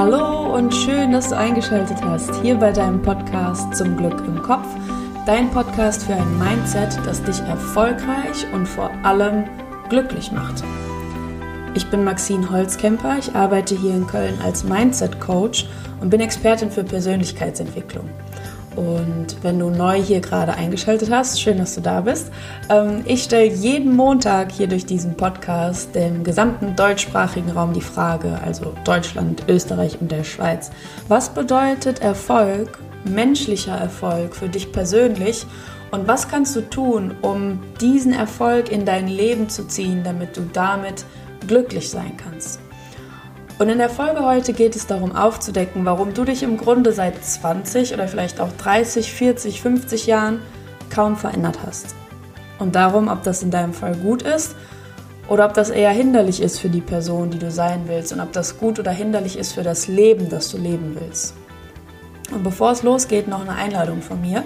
Hallo und schön, dass du eingeschaltet hast hier bei deinem Podcast Zum Glück im Kopf. Dein Podcast für ein Mindset, das dich erfolgreich und vor allem glücklich macht. Ich bin Maxine Holzkemper, ich arbeite hier in Köln als Mindset Coach und bin Expertin für Persönlichkeitsentwicklung. Und wenn du neu hier gerade eingeschaltet hast, schön, dass du da bist. Ähm, ich stelle jeden Montag hier durch diesen Podcast dem gesamten deutschsprachigen Raum die Frage, also Deutschland, Österreich und der Schweiz, was bedeutet Erfolg, menschlicher Erfolg für dich persönlich und was kannst du tun, um diesen Erfolg in dein Leben zu ziehen, damit du damit glücklich sein kannst? Und in der Folge heute geht es darum aufzudecken, warum du dich im Grunde seit 20 oder vielleicht auch 30, 40, 50 Jahren kaum verändert hast. Und darum, ob das in deinem Fall gut ist oder ob das eher hinderlich ist für die Person, die du sein willst und ob das gut oder hinderlich ist für das Leben, das du leben willst. Und bevor es losgeht, noch eine Einladung von mir.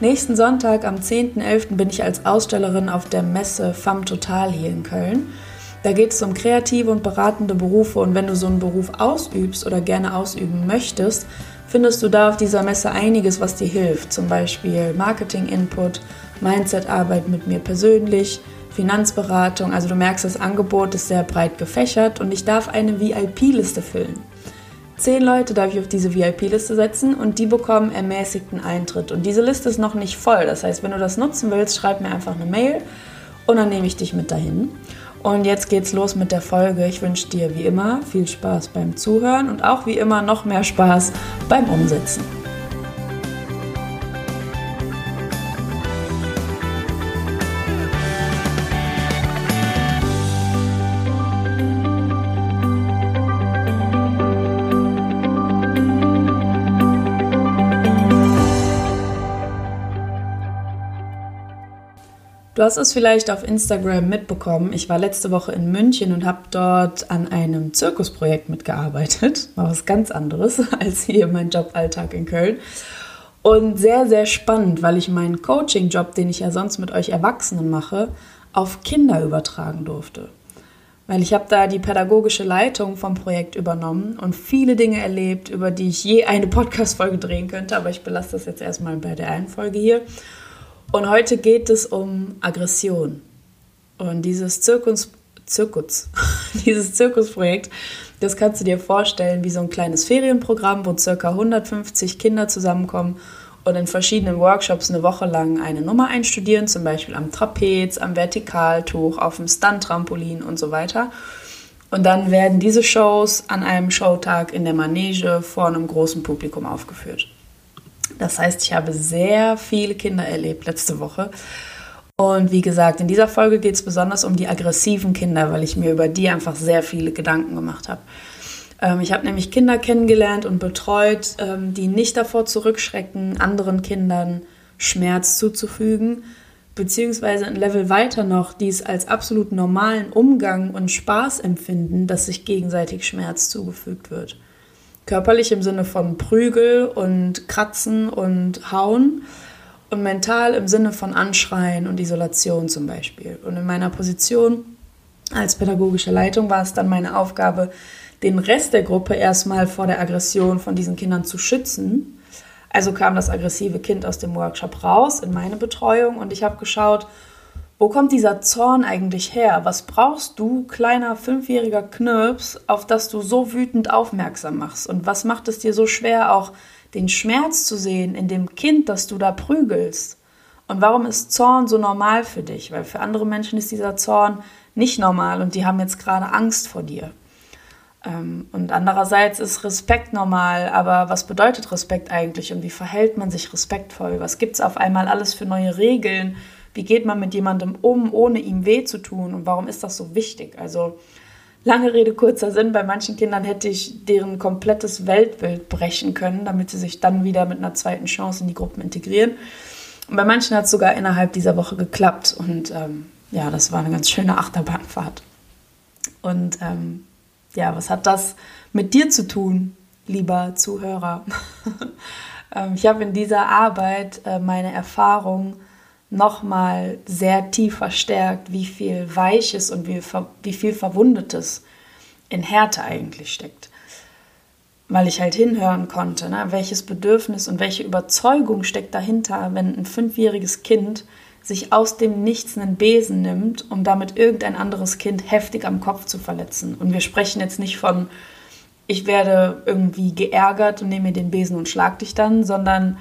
Nächsten Sonntag am 10.11. bin ich als Ausstellerin auf der Messe FAM Total hier in Köln. Da geht es um kreative und beratende Berufe und wenn du so einen Beruf ausübst oder gerne ausüben möchtest, findest du da auf dieser Messe einiges, was dir hilft. Zum Beispiel Marketing-Input, Mindset-Arbeit mit mir persönlich, Finanzberatung. Also du merkst, das Angebot ist sehr breit gefächert und ich darf eine VIP-Liste füllen. Zehn Leute darf ich auf diese VIP-Liste setzen und die bekommen ermäßigten Eintritt. Und diese Liste ist noch nicht voll. Das heißt, wenn du das nutzen willst, schreib mir einfach eine Mail und dann nehme ich dich mit dahin. Und jetzt geht's los mit der Folge. Ich wünsche dir wie immer viel Spaß beim Zuhören und auch wie immer noch mehr Spaß beim Umsetzen. Du hast es vielleicht auf Instagram mitbekommen. Ich war letzte Woche in München und habe dort an einem Zirkusprojekt mitgearbeitet. War was ganz anderes als hier mein Joballtag in Köln. Und sehr, sehr spannend, weil ich meinen Coaching-Job, den ich ja sonst mit euch Erwachsenen mache, auf Kinder übertragen durfte. Weil ich habe da die pädagogische Leitung vom Projekt übernommen und viele Dinge erlebt, über die ich je eine Podcast-Folge drehen könnte, aber ich belasse das jetzt erstmal bei der einen Folge hier. Und heute geht es um Aggression. Und dieses Zirkus, Zirkus, dieses Zirkusprojekt, das kannst du dir vorstellen wie so ein kleines Ferienprogramm, wo ca. 150 Kinder zusammenkommen und in verschiedenen Workshops eine Woche lang eine Nummer einstudieren, zum Beispiel am Trapez, am Vertikaltuch, auf dem Stunt-Trampolin und so weiter. Und dann werden diese Shows an einem Showtag in der Manege vor einem großen Publikum aufgeführt. Das heißt, ich habe sehr viele Kinder erlebt letzte Woche. Und wie gesagt, in dieser Folge geht es besonders um die aggressiven Kinder, weil ich mir über die einfach sehr viele Gedanken gemacht habe. Ähm, ich habe nämlich Kinder kennengelernt und betreut, ähm, die nicht davor zurückschrecken, anderen Kindern Schmerz zuzufügen, beziehungsweise ein Level weiter noch, die es als absolut normalen Umgang und Spaß empfinden, dass sich gegenseitig Schmerz zugefügt wird. Körperlich im Sinne von Prügel und Kratzen und Hauen und mental im Sinne von Anschreien und Isolation zum Beispiel. Und in meiner Position als pädagogische Leitung war es dann meine Aufgabe, den Rest der Gruppe erstmal vor der Aggression von diesen Kindern zu schützen. Also kam das aggressive Kind aus dem Workshop raus in meine Betreuung und ich habe geschaut, wo kommt dieser Zorn eigentlich her? Was brauchst du, kleiner fünfjähriger Knirps, auf das du so wütend aufmerksam machst? Und was macht es dir so schwer, auch den Schmerz zu sehen in dem Kind, das du da prügelst? Und warum ist Zorn so normal für dich? Weil für andere Menschen ist dieser Zorn nicht normal und die haben jetzt gerade Angst vor dir. Ähm, und andererseits ist Respekt normal, aber was bedeutet Respekt eigentlich und wie verhält man sich respektvoll? Was gibt es auf einmal alles für neue Regeln? Wie geht man mit jemandem um, ohne ihm weh zu tun? Und warum ist das so wichtig? Also lange Rede, kurzer Sinn. Bei manchen Kindern hätte ich deren komplettes Weltbild brechen können, damit sie sich dann wieder mit einer zweiten Chance in die Gruppen integrieren. Und bei manchen hat es sogar innerhalb dieser Woche geklappt. Und ähm, ja, das war eine ganz schöne Achterbahnfahrt. Und ähm, ja, was hat das mit dir zu tun, lieber Zuhörer? ähm, ich habe in dieser Arbeit äh, meine Erfahrung nochmal sehr tief verstärkt, wie viel Weiches und wie, wie viel Verwundetes in Härte eigentlich steckt. weil ich halt hinhören konnte, ne? welches Bedürfnis und welche Überzeugung steckt dahinter, wenn ein fünfjähriges Kind sich aus dem Nichts einen Besen nimmt, um damit irgendein anderes Kind heftig am Kopf zu verletzen. Und wir sprechen jetzt nicht von, ich werde irgendwie geärgert und nehme mir den Besen und schlag dich dann, sondern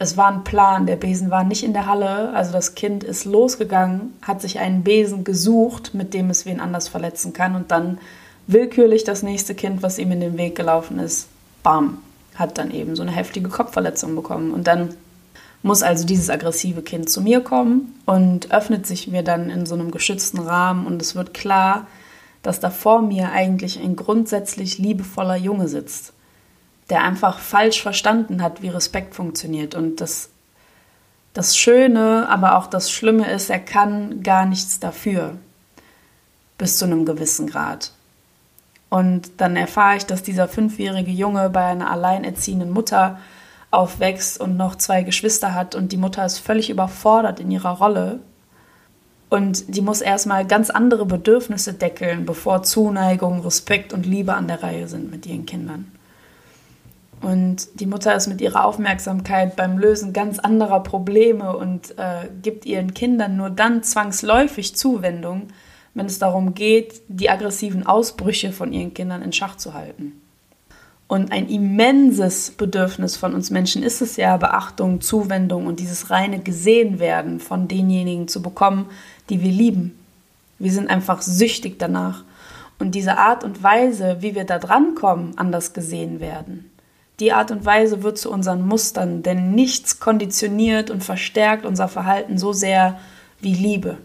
das war ein Plan. Der Besen war nicht in der Halle, also das Kind ist losgegangen, hat sich einen Besen gesucht, mit dem es wen anders verletzen kann und dann willkürlich das nächste Kind, was ihm in den Weg gelaufen ist, bam, hat dann eben so eine heftige Kopfverletzung bekommen. Und dann muss also dieses aggressive Kind zu mir kommen und öffnet sich mir dann in so einem geschützten Rahmen und es wird klar, dass da vor mir eigentlich ein grundsätzlich liebevoller Junge sitzt, der einfach falsch verstanden hat, wie Respekt funktioniert. Und das, das Schöne, aber auch das Schlimme ist, er kann gar nichts dafür, bis zu einem gewissen Grad. Und dann erfahre ich, dass dieser fünfjährige Junge bei einer alleinerziehenden Mutter aufwächst und noch zwei Geschwister hat und die Mutter ist völlig überfordert in ihrer Rolle. Und die muss erstmal ganz andere Bedürfnisse deckeln, bevor Zuneigung, Respekt und Liebe an der Reihe sind mit ihren Kindern. Und die Mutter ist mit ihrer Aufmerksamkeit beim Lösen ganz anderer Probleme und äh, gibt ihren Kindern nur dann zwangsläufig Zuwendung, wenn es darum geht, die aggressiven Ausbrüche von ihren Kindern in Schach zu halten. Und ein immenses Bedürfnis von uns Menschen ist es ja, Beachtung, Zuwendung und dieses reine Gesehenwerden von denjenigen zu bekommen, die wir lieben. Wir sind einfach süchtig danach. Und diese Art und Weise, wie wir da drankommen an das Gesehenwerden, die Art und Weise wird zu unseren Mustern, denn nichts konditioniert und verstärkt unser Verhalten so sehr wie Liebe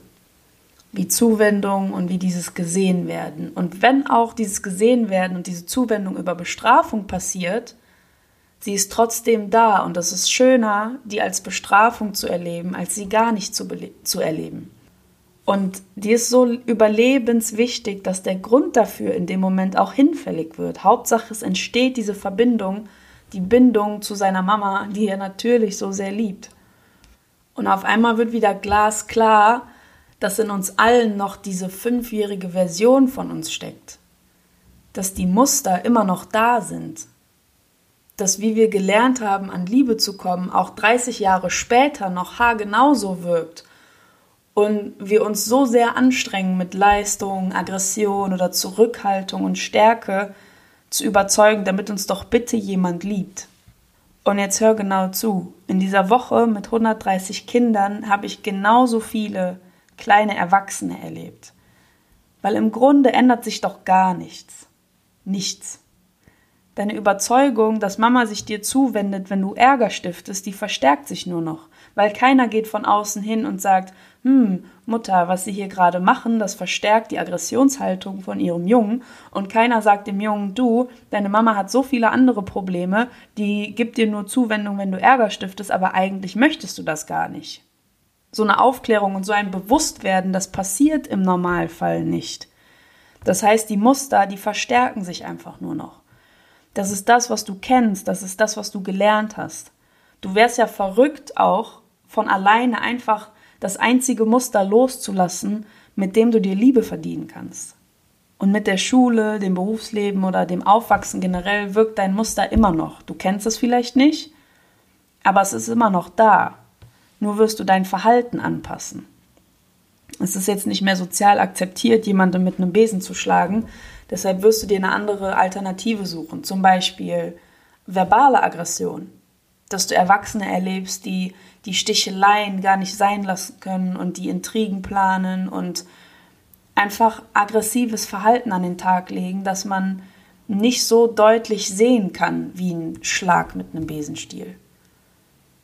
wie Zuwendung und wie dieses gesehen werden. Und wenn auch dieses gesehen werden und diese Zuwendung über Bestrafung passiert, sie ist trotzdem da und es ist schöner, die als Bestrafung zu erleben, als sie gar nicht zu, zu erleben. Und die ist so überlebenswichtig, dass der Grund dafür in dem Moment auch hinfällig wird. Hauptsache, es entsteht diese Verbindung, die Bindung zu seiner Mama, die er natürlich so sehr liebt. Und auf einmal wird wieder glasklar, dass in uns allen noch diese fünfjährige Version von uns steckt, dass die Muster immer noch da sind, dass wie wir gelernt haben, an Liebe zu kommen, auch 30 Jahre später noch haargenauso wirkt. Und wir uns so sehr anstrengen, mit Leistung, Aggression oder Zurückhaltung und Stärke zu überzeugen, damit uns doch bitte jemand liebt. Und jetzt hör genau zu. In dieser Woche mit 130 Kindern habe ich genauso viele kleine Erwachsene erlebt. Weil im Grunde ändert sich doch gar nichts. Nichts. Deine Überzeugung, dass Mama sich dir zuwendet, wenn du Ärger stiftest, die verstärkt sich nur noch, weil keiner geht von außen hin und sagt, hm, Mutter, was Sie hier gerade machen, das verstärkt die Aggressionshaltung von Ihrem Jungen und keiner sagt dem Jungen, du, deine Mama hat so viele andere Probleme, die gibt dir nur Zuwendung, wenn du Ärger stiftest, aber eigentlich möchtest du das gar nicht so eine Aufklärung und so ein Bewusstwerden, das passiert im Normalfall nicht. Das heißt, die Muster, die verstärken sich einfach nur noch. Das ist das, was du kennst, das ist das, was du gelernt hast. Du wärst ja verrückt auch, von alleine einfach das einzige Muster loszulassen, mit dem du dir Liebe verdienen kannst. Und mit der Schule, dem Berufsleben oder dem Aufwachsen generell wirkt dein Muster immer noch. Du kennst es vielleicht nicht, aber es ist immer noch da nur wirst du dein Verhalten anpassen. Es ist jetzt nicht mehr sozial akzeptiert, jemanden mit einem Besen zu schlagen. Deshalb wirst du dir eine andere Alternative suchen. Zum Beispiel verbale Aggression. Dass du Erwachsene erlebst, die die Sticheleien gar nicht sein lassen können und die Intrigen planen und einfach aggressives Verhalten an den Tag legen, dass man nicht so deutlich sehen kann wie ein Schlag mit einem Besenstiel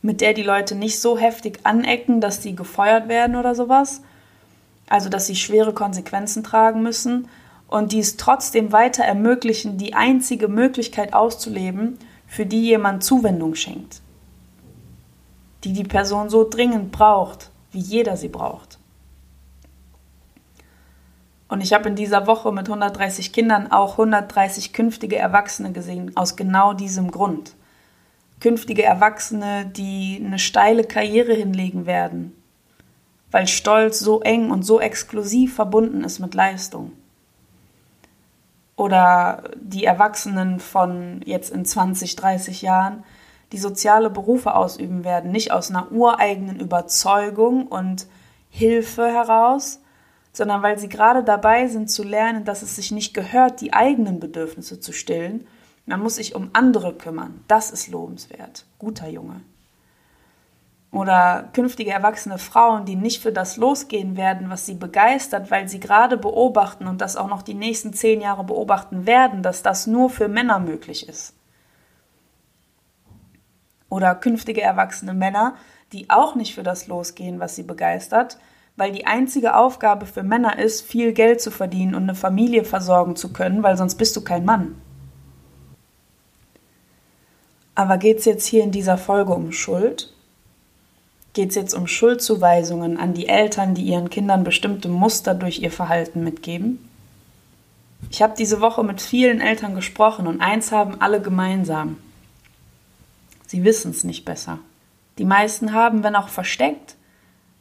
mit der die Leute nicht so heftig anecken, dass sie gefeuert werden oder sowas. Also, dass sie schwere Konsequenzen tragen müssen und die es trotzdem weiter ermöglichen, die einzige Möglichkeit auszuleben, für die jemand Zuwendung schenkt. Die die Person so dringend braucht, wie jeder sie braucht. Und ich habe in dieser Woche mit 130 Kindern auch 130 künftige Erwachsene gesehen, aus genau diesem Grund künftige Erwachsene, die eine steile Karriere hinlegen werden, weil Stolz so eng und so exklusiv verbunden ist mit Leistung. oder die Erwachsenen von jetzt in 20, 30 Jahren, die soziale Berufe ausüben werden, nicht aus einer ureigenen Überzeugung und Hilfe heraus, sondern weil sie gerade dabei sind zu lernen, dass es sich nicht gehört, die eigenen Bedürfnisse zu stillen. Man muss sich um andere kümmern. Das ist lobenswert. Guter Junge oder künftige erwachsene Frauen, die nicht für das losgehen werden, was sie begeistert, weil sie gerade beobachten und das auch noch die nächsten zehn Jahre beobachten werden, dass das nur für Männer möglich ist. Oder künftige erwachsene Männer, die auch nicht für das losgehen, was sie begeistert, weil die einzige Aufgabe für Männer ist, viel Geld zu verdienen und eine Familie versorgen zu können, weil sonst bist du kein Mann. Aber geht es jetzt hier in dieser Folge um Schuld? geht es jetzt um Schuldzuweisungen an die Eltern, die ihren Kindern bestimmte Muster durch ihr Verhalten mitgeben? Ich habe diese Woche mit vielen Eltern gesprochen und eins haben alle gemeinsam. Sie wissen es nicht besser. Die meisten haben, wenn auch versteckt,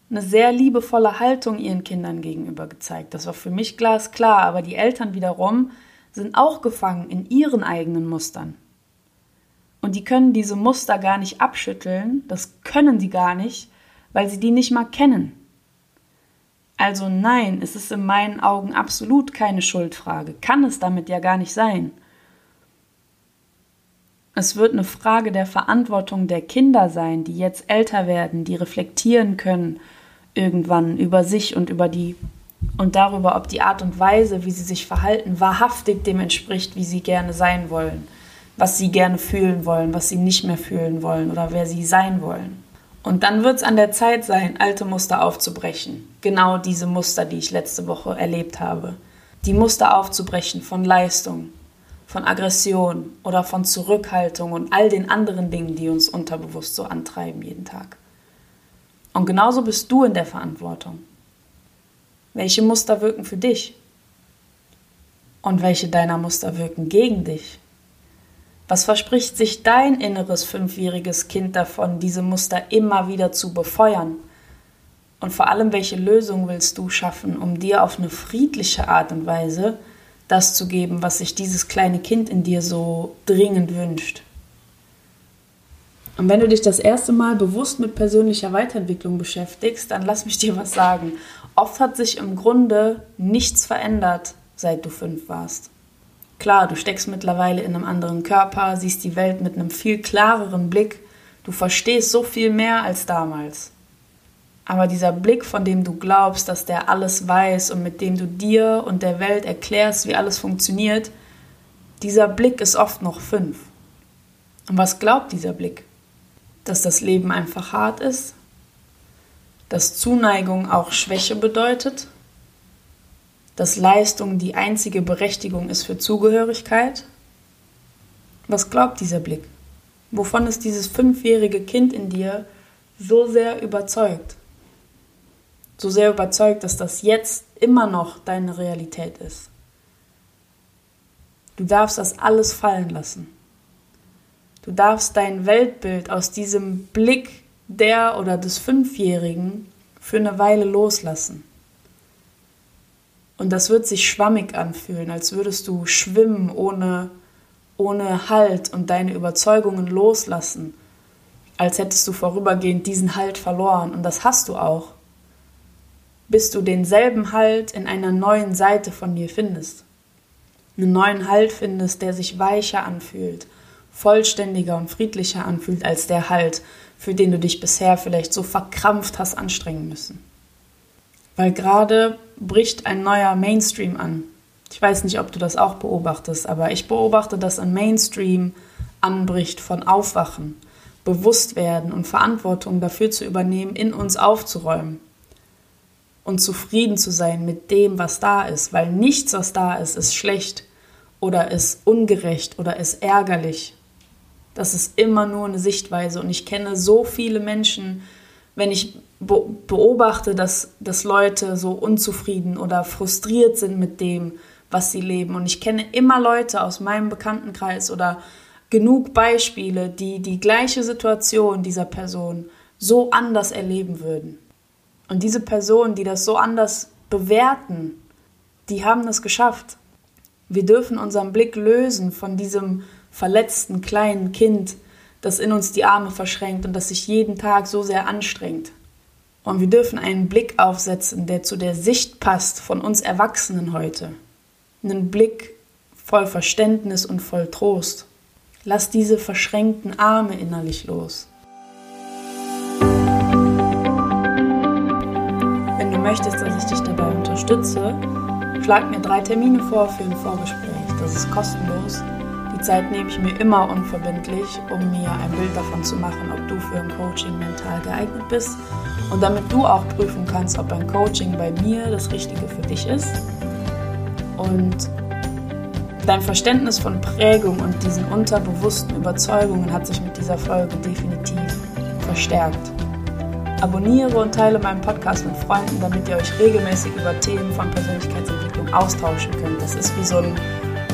eine sehr liebevolle Haltung ihren Kindern gegenüber gezeigt. Das war für mich glasklar, aber die Eltern wiederum sind auch gefangen in ihren eigenen Mustern. Und die können diese Muster gar nicht abschütteln, das können die gar nicht, weil sie die nicht mal kennen. Also nein, es ist in meinen Augen absolut keine Schuldfrage, kann es damit ja gar nicht sein. Es wird eine Frage der Verantwortung der Kinder sein, die jetzt älter werden, die reflektieren können irgendwann über sich und über die und darüber, ob die Art und Weise, wie sie sich verhalten, wahrhaftig dem entspricht, wie sie gerne sein wollen was sie gerne fühlen wollen, was sie nicht mehr fühlen wollen oder wer sie sein wollen. Und dann wird es an der Zeit sein, alte Muster aufzubrechen. Genau diese Muster, die ich letzte Woche erlebt habe. Die Muster aufzubrechen von Leistung, von Aggression oder von Zurückhaltung und all den anderen Dingen, die uns unterbewusst so antreiben jeden Tag. Und genauso bist du in der Verantwortung. Welche Muster wirken für dich? Und welche deiner Muster wirken gegen dich? Was verspricht sich dein inneres fünfjähriges Kind davon, diese Muster immer wieder zu befeuern? Und vor allem, welche Lösung willst du schaffen, um dir auf eine friedliche Art und Weise das zu geben, was sich dieses kleine Kind in dir so dringend wünscht? Und wenn du dich das erste Mal bewusst mit persönlicher Weiterentwicklung beschäftigst, dann lass mich dir was sagen. Oft hat sich im Grunde nichts verändert, seit du fünf warst. Klar, du steckst mittlerweile in einem anderen Körper, siehst die Welt mit einem viel klareren Blick, du verstehst so viel mehr als damals. Aber dieser Blick, von dem du glaubst, dass der alles weiß und mit dem du dir und der Welt erklärst, wie alles funktioniert, dieser Blick ist oft noch fünf. Und was glaubt dieser Blick? Dass das Leben einfach hart ist? Dass Zuneigung auch Schwäche bedeutet? dass Leistung die einzige Berechtigung ist für Zugehörigkeit? Was glaubt dieser Blick? Wovon ist dieses fünfjährige Kind in dir so sehr überzeugt? So sehr überzeugt, dass das jetzt immer noch deine Realität ist. Du darfst das alles fallen lassen. Du darfst dein Weltbild aus diesem Blick der oder des Fünfjährigen für eine Weile loslassen. Und das wird sich schwammig anfühlen, als würdest du schwimmen ohne, ohne Halt und deine Überzeugungen loslassen. Als hättest du vorübergehend diesen Halt verloren. Und das hast du auch. Bis du denselben Halt in einer neuen Seite von dir findest. Einen neuen Halt findest, der sich weicher anfühlt, vollständiger und friedlicher anfühlt als der Halt, für den du dich bisher vielleicht so verkrampft hast anstrengen müssen. Weil gerade bricht ein neuer Mainstream an. Ich weiß nicht, ob du das auch beobachtest, aber ich beobachte, dass ein Mainstream anbricht von Aufwachen, Bewusstwerden und Verantwortung dafür zu übernehmen, in uns aufzuräumen und zufrieden zu sein mit dem, was da ist, weil nichts, was da ist, ist schlecht oder ist ungerecht oder ist ärgerlich. Das ist immer nur eine Sichtweise und ich kenne so viele Menschen, wenn ich beobachte, dass, dass Leute so unzufrieden oder frustriert sind mit dem, was sie leben. Und ich kenne immer Leute aus meinem Bekanntenkreis oder genug Beispiele, die die gleiche Situation dieser Person so anders erleben würden. Und diese Personen, die das so anders bewerten, die haben es geschafft. Wir dürfen unseren Blick lösen von diesem verletzten kleinen Kind, das in uns die Arme verschränkt und das sich jeden Tag so sehr anstrengt. Und wir dürfen einen Blick aufsetzen, der zu der Sicht passt von uns Erwachsenen heute. Einen Blick voll Verständnis und voll Trost. Lass diese verschränkten Arme innerlich los. Möchtest, dass ich dich dabei unterstütze, schlag mir drei Termine vor für ein Vorgespräch. Das ist kostenlos die Zeit nehme ich mir immer unverbindlich, um mir ein Bild davon zu machen, ob du für ein Coaching mental geeignet bist und damit du auch prüfen kannst, ob ein Coaching bei mir das Richtige für dich ist. Und dein Verständnis von Prägung und diesen unterbewussten Überzeugungen hat sich mit dieser Folge definitiv verstärkt. Abonniere und teile meinen Podcast mit Freunden, damit ihr euch regelmäßig über Themen von Persönlichkeitsentwicklung austauschen könnt. Das ist wie so ein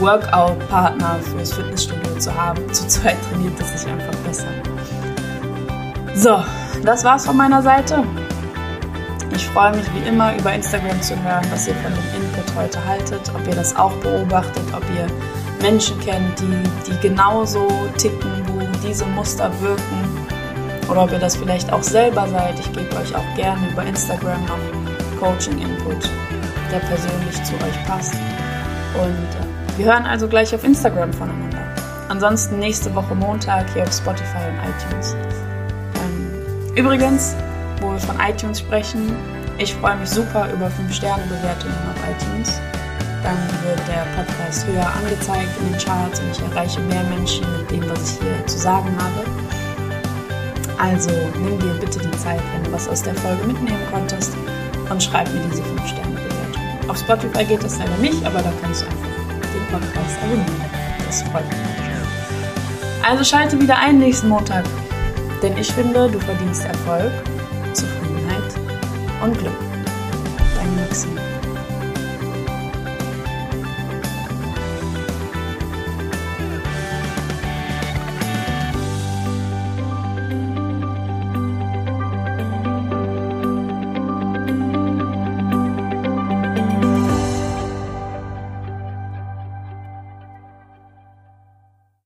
Workout-Partner fürs Fitnessstudio zu haben. Zu zweit trainiert es sich einfach besser. So, das war's von meiner Seite. Ich freue mich wie immer über Instagram zu hören, was ihr von dem Input heute haltet, ob ihr das auch beobachtet, ob ihr Menschen kennt, die, die genauso ticken, wo diese Muster wirken oder ob ihr das vielleicht auch selber seid. Ich gebe euch auch gerne über Instagram noch Coaching-Input, der persönlich zu euch passt. Und äh, wir hören also gleich auf Instagram voneinander. Ansonsten nächste Woche Montag hier auf Spotify und iTunes. Ähm, übrigens, wo wir von iTunes sprechen, ich freue mich super über 5-Sterne-Bewertungen auf iTunes. Dann wird der Podcast höher angezeigt in den Charts und ich erreiche mehr Menschen mit dem, was ich hier zu sagen habe. Also nimm dir bitte die Zeit, wenn du was aus der Folge mitnehmen konntest und schreib mir diese 5-Sterne-Bewertung. Auf Spotify geht das leider nicht, aber da kannst du einfach den Podcast abonnieren. Das freut mich. Also schalte wieder ein nächsten Montag, denn ich finde, du verdienst Erfolg, Zufriedenheit und Glück. Deine Maxime.